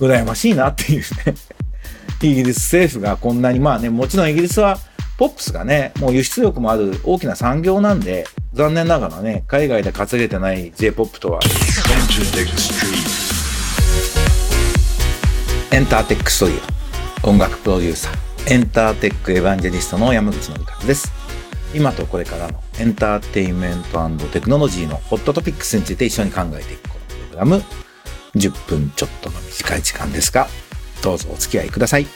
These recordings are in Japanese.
羨ましいなっていうね。イギリス政府がこんなに、まあね、もちろんイギリスはポップスがね、もう輸出力もある大きな産業なんで、残念ながらね、海外で稼げてない J-POP とは。エンターテックストリオ、音楽プロデューサー、エンターテックエヴァンジェリストの山口のりかです。今とこれからのエンターテインメントテクノロジーのホットトピックスについて一緒に考えていくこのプログラム、10分ちょっとの短い時間ですが、どうぞお付き合いください。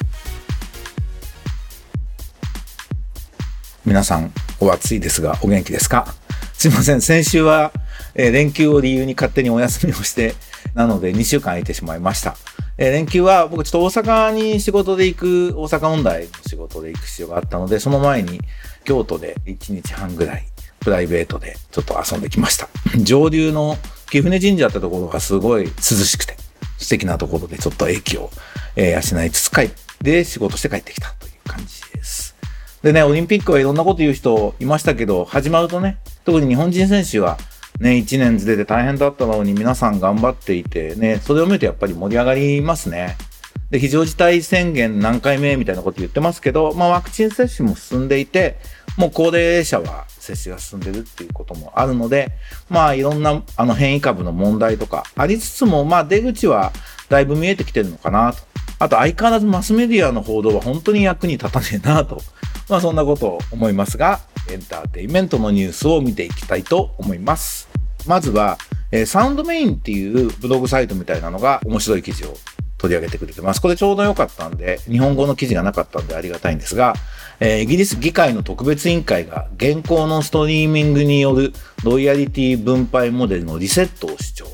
皆さん、お暑いですが、お元気ですか？すいません。先週は、えー、連休を理由に勝手にお休みをして、なので2週間空いてしまいました。えー、連休は僕ちょっと大阪に仕事で行く、大阪問題の仕事で行く必要があったので、その前に京都で1日半ぐらいプライベートでちょっと遊んできました。上流の貴船神社ってところがすごい涼しくて素敵なところでちょっと駅を、えー、養いつつ帰って仕事して帰ってきたという感じです。でね、オリンピックはいろんなこと言う人いましたけど、始まるとね、特に日本人選手はね、1年ずれて大変だったのに皆さん頑張っていてね、それを見るとやっぱり盛り上がりますね。で、非常事態宣言何回目みたいなこと言ってますけど、まあワクチン接種も進んでいて、もう高齢者は接種が進んでるっていうこともあるので、まあいろんなあの変異株の問題とかありつつも、まあ出口はだいぶ見えてきてるのかなと。あと相変わらずマスメディアの報道は本当に役に立たねえなと。まあそんなことを思いますが、エンターテインメントのニュースを見ていきたいと思います。まずは、え、サウンドメインっていうブログサイトみたいなのが面白い記事を取り上げてくれてます。これちょうど良かったんで、日本語の記事がなかったんでありがたいんですが、えー、イギリス議会の特別委員会が現行のストリーミングによるロイヤリティ分配モデルのリセットを主張。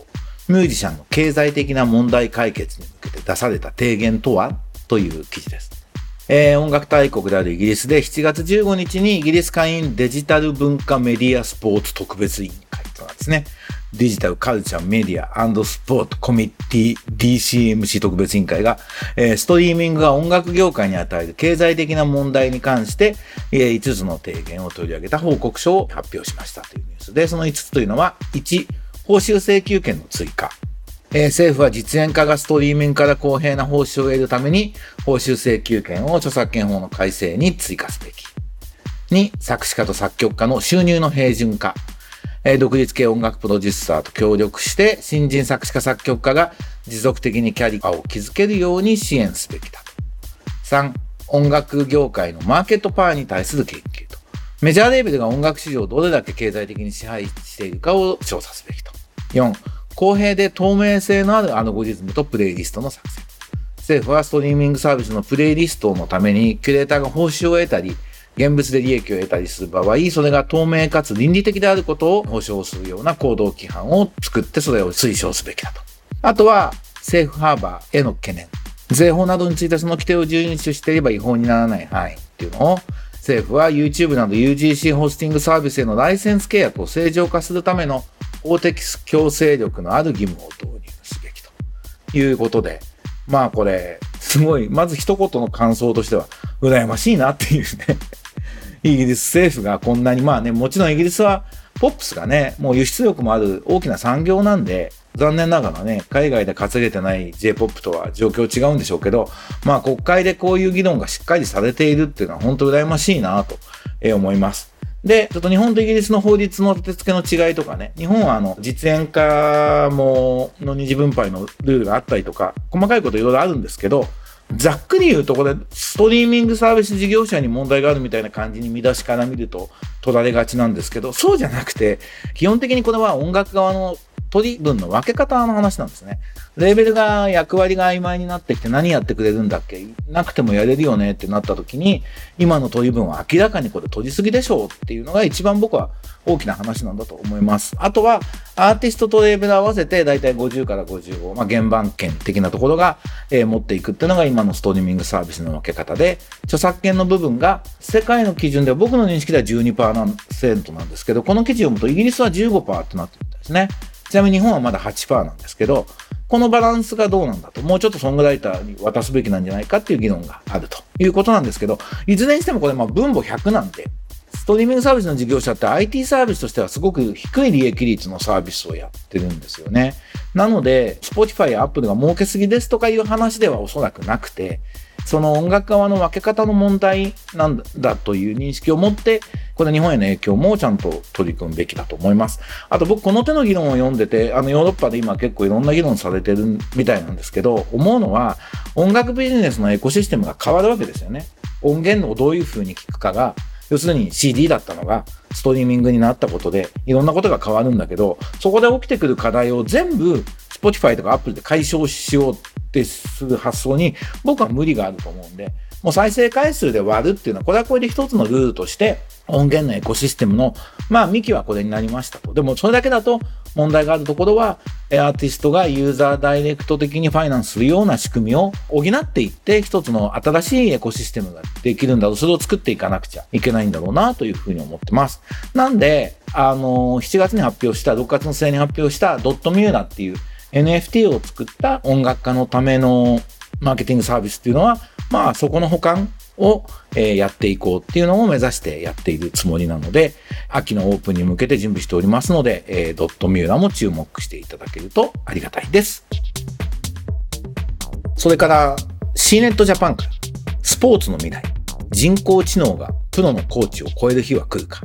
ミュージシャンの経済的な問題解決に向けて出された提言とはという記事です。えー、音楽大国であるイギリスで7月15日にイギリス会員デジタル文化メディアスポーツ特別委員会となんですね。デジタルカルチャーメディアスポーツコミッティ DCMC 特別委員会が、え、ストリーミングが音楽業界に与える経済的な問題に関して、え、5つの提言を取り上げた報告書を発表しましたというニュースで、その5つというのは、1、報酬請求権の追加。え、政府は実演家がストリーミングから公平な報酬を得るために、報酬請求権を著作権法の改正に追加すべき。2、作詞家と作曲家の収入の平準化。え、独立系音楽プロデューサーと協力して、新人作詞家作曲家が持続的にキャリアを築けるように支援すべきだと。3、音楽業界のマーケットパワーに対する研究と。メジャーレーベルが音楽市場をどれだけ経済的に支配しているかを調査すべきと。4、公平で透明性のあるアルゴリズムとプレイリストの作成。政府はストリーミングサービスのプレイリストのためにキュレーターが報酬を得たり、現物で利益を得たりする場合、それが透明かつ倫理的であることを保証するような行動規範を作ってそれを推奨すべきだと。あとは、セーフハーバーへの懸念。税法などについてその規定を十分にしていれば違法にならない範囲っていうのを、政府は YouTube など UGC ホスティングサービスへのライセンス契約を正常化するための法的強制力のある義務を導入すべきということで、まあこれ、すごい、まず一言の感想としては、羨ましいなっていうねイギリス政府がこんなに、まあね、もちろんイギリスは、ポップスがね、もう輸出力もある大きな産業なんで、残念ながらね、海外で稼げてない J-POP とは状況違うんでしょうけど、まあ国会でこういう議論がしっかりされているっていうのは本当羨ましいなと思います。で、ちょっと日本とイギリスの法律の立て付けの違いとかね、日本はあの、実演化もの二次分配のルールがあったりとか、細かいこといろいろあるんですけど、ざっくり言うとこれ、ストリーミングサービス事業者に問題があるみたいな感じに見出しから見ると取られがちなんですけど、そうじゃなくて、基本的にこれは音楽側の取り分の分け方の話なんですね。レーベルが役割が曖昧になってきて何やってくれるんだっけ？なくてもやれるよねってなった時に、今の取り分は明らかにこれ取りすぎでしょうっていうのが一番僕は大きな話なんだと思います。あとは、アーティストとレーベル合わせてだいたい50から55、まあ、原版権的なところが、えー、持っていくっていうのが今のストリーミングサービスの分け方で、著作権の部分が世界の基準では僕の認識では12%なんですけど、この記事を読むとイギリスは15%ってなってるんですね。ちなみに日本はまだ8%なんですけど、このバランスがどうなんだと、もうちょっとソングライターに渡すべきなんじゃないかっていう議論があるということなんですけど、いずれにしてもこれまあ分母100なんで、ストリーミングサービスの事業者って IT サービスとしてはすごく低い利益率のサービスをやってるんですよね。なので、Spotify や Apple が儲けすぎですとかいう話ではおそらくなくて、その音楽側の分け方の問題なんだという認識を持って、これ日本への影響もちゃんと取り組むべきだと思います。あと僕この手の議論を読んでて、あのヨーロッパで今結構いろんな議論されてるみたいなんですけど、思うのは音楽ビジネスのエコシステムが変わるわけですよね。音源をどういう風に聞くかが、要するに CD だったのがストリーミングになったことでいろんなことが変わるんだけど、そこで起きてくる課題を全部 Spotify とか Apple で解消しようってする発想に僕は無理があると思うんで、もう再生回数で割るっていうのは、これはこれで一つのルールとして、音源のエコシステムの、まあ、幹はこれになりましたと。でも、それだけだと問題があるところは、アーティストがユーザーダイレクト的にファイナンスするような仕組みを補っていって、一つの新しいエコシステムができるんだろう。それを作っていかなくちゃいけないんだろうな、というふうに思ってます。なんで、あの、7月に発表した、6月の末に発表したドットミューラっていう NFT を作った音楽家のためのマーケティングサービスっていうのは、まあそこの保管を、え、やっていこうっていうのを目指してやっているつもりなので、秋のオープンに向けて準備しておりますので、え、ドットミューラも注目していただけるとありがたいです。それから C ネットジャパンからスポーツの未来、人工知能がプロのコーチを超える日は来るか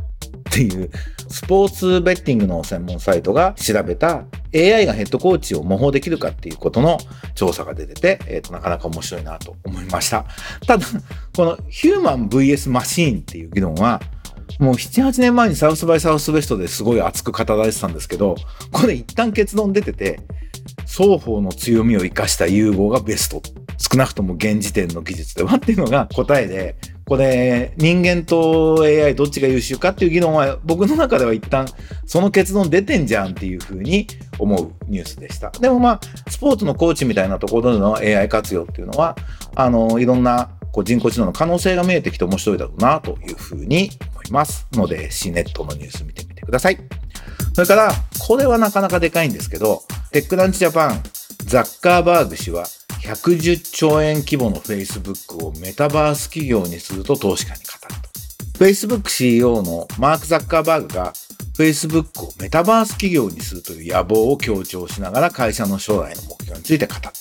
っていうスポーツベッティングの専門サイトが調べた AI がヘッドコーチを模倣できるかっていうことの調査が出てて、えっ、ー、と、なかなか面白いなと思いました。ただ、このヒューマン VS マシーンっていう議論は、もう7、8年前にサウスバイサウスウェストですごい熱く語られてたんですけど、これ一旦結論出てて、双方の強みを生かした融合がベスト。少なくとも現時点の技術ではっていうのが答えで、これ人間と AI どっちが優秀かっていう議論は僕の中では一旦その結論出てんじゃんっていうふうに思うニュースでした。でもまあスポーツのコーチみたいなところでの AI 活用っていうのはあのいろんなこう人工知能の可能性が見えてきて面白いだろうなというふうに思いますので C ネットのニュース見てみてください。それからこれはなかなかでかいんですけどテックランチジャパンザッカーバーグ氏は110兆円規模の Facebook をメタバース企業にすると投資家に語ると。Facebook CEO のマーク・ザッカーバーグが Facebook をメタバース企業にするという野望を強調しながら会社の将来の目標について語ったと。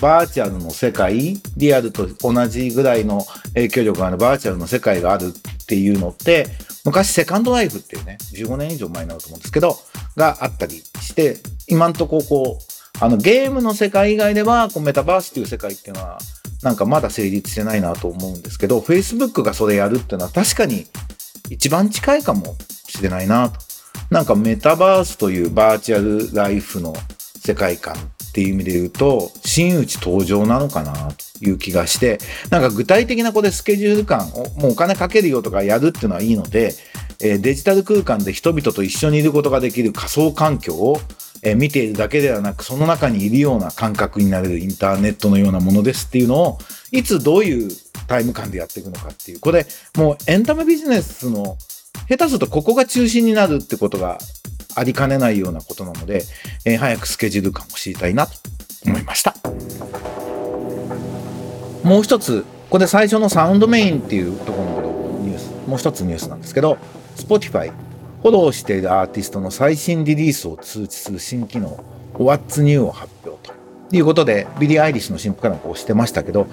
バーチャルの世界、リアルと同じぐらいの影響力があるバーチャルの世界があるっていうのって、昔セカンドライフっていうね、15年以上前になると思うんですけど、があったりして、今んとここう、あのゲームの世界以外ではこうメタバースっていう世界っていうのはなんかまだ成立してないなと思うんですけど Facebook がそれやるっていうのは確かに一番近いかもしれないなと。なんかメタバースというバーチャルライフの世界観っていう意味で言うと真打ち登場なのかなという気がしてなんか具体的なこれスケジュール感をもうお金かけるよとかやるっていうのはいいので、えデジタル空間で人々と一緒にいることができる仮想環境をえ見ているだけではなくその中にいるような感覚になれるインターネットのようなものですっていうのをいつどういうタイム感でやっていくのかっていう。これもうエンタメビジネスの下手するとここが中心になるってことがありかねないようなことなので、えー、早くスケジュール感を知りたいなと思いました。もう一つこれ最初の Soundmain っていうところのニュースもう一つニュースなんですけど Spotify フォローしているアーティストの最新リリースを通知する新機能 What's New を発表と。いうことでビリー・アイリッシュの新譜からもしてましたけど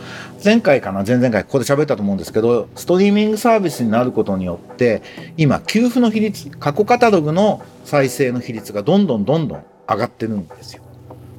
前回かな前々回ここで喋ったと思うんですけどストリーミングサービスになることによって今旧譜の比率過去カタログの再生の比率がどんどんどんどん上がってるんですよ。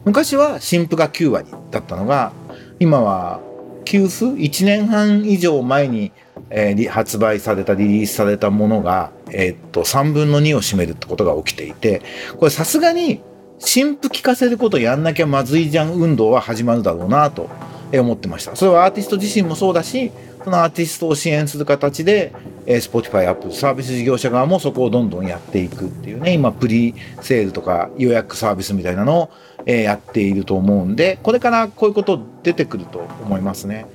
昔は新婦が9割だったのが今は給付1年半以上前にえー、発売されたリリースされたものが、えー、っと3分の2を占めるってことが起きていてこれさすがに新譜聞かせることやんなきゃまずいじゃん運動は始まるだろうなと思ってましたそれはアーティスト自身もそうだしそのアーティストを支援する形で、えー、Spotify アップサービス事業者側もそこをどんどんやっていくっていうね今プリセールとか予約サービスみたいなのを、えー、やっていると思うんでこれからこういうこと出てくると思いますね。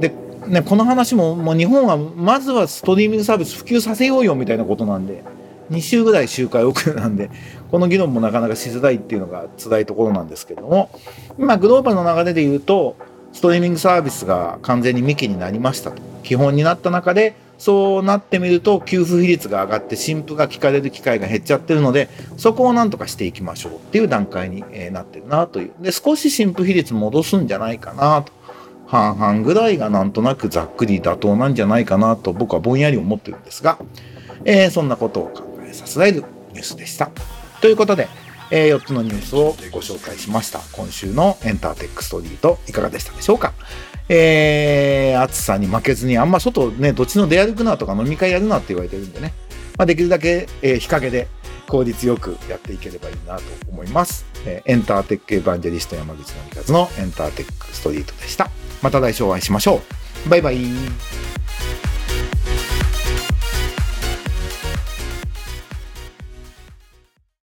でね、この話ももう日本はまずはストリーミングサービス普及させようよみたいなことなんで2週ぐらい周回遅れなんでこの議論もなかなかしづらいっていうのが辛いところなんですけども今グローバルの流れで言うとストリーミングサービスが完全に幹になりましたと。基本になった中でそうなってみると給付比率が上がって新婦が聞かれる機会が減っちゃってるのでそこをなんとかしていきましょうっていう段階になってるなという。で少し新婦比率戻すんじゃないかなと。半々ぐらいがなんとなくざっくり妥当なんじゃないかなと僕はぼんやり思ってるんですが、えー、そんなことを考えさせられるニュースでした。ということで、えー、4つのニュースをご紹介しました。今週のエンターテックストリートいかがでしたでしょうか？えー、暑さに負けずに、あんま外ね、どっちの出歩くなとか飲み会やるなって言われてるんでね、まあ、できるだけ、えー、日陰で効率よくやっていければいいなと思います。えー、エンターテックエヴァンジェリスト山口のみかずのエンターテックストリートでした。また来週お会いしましょう。バイバイ。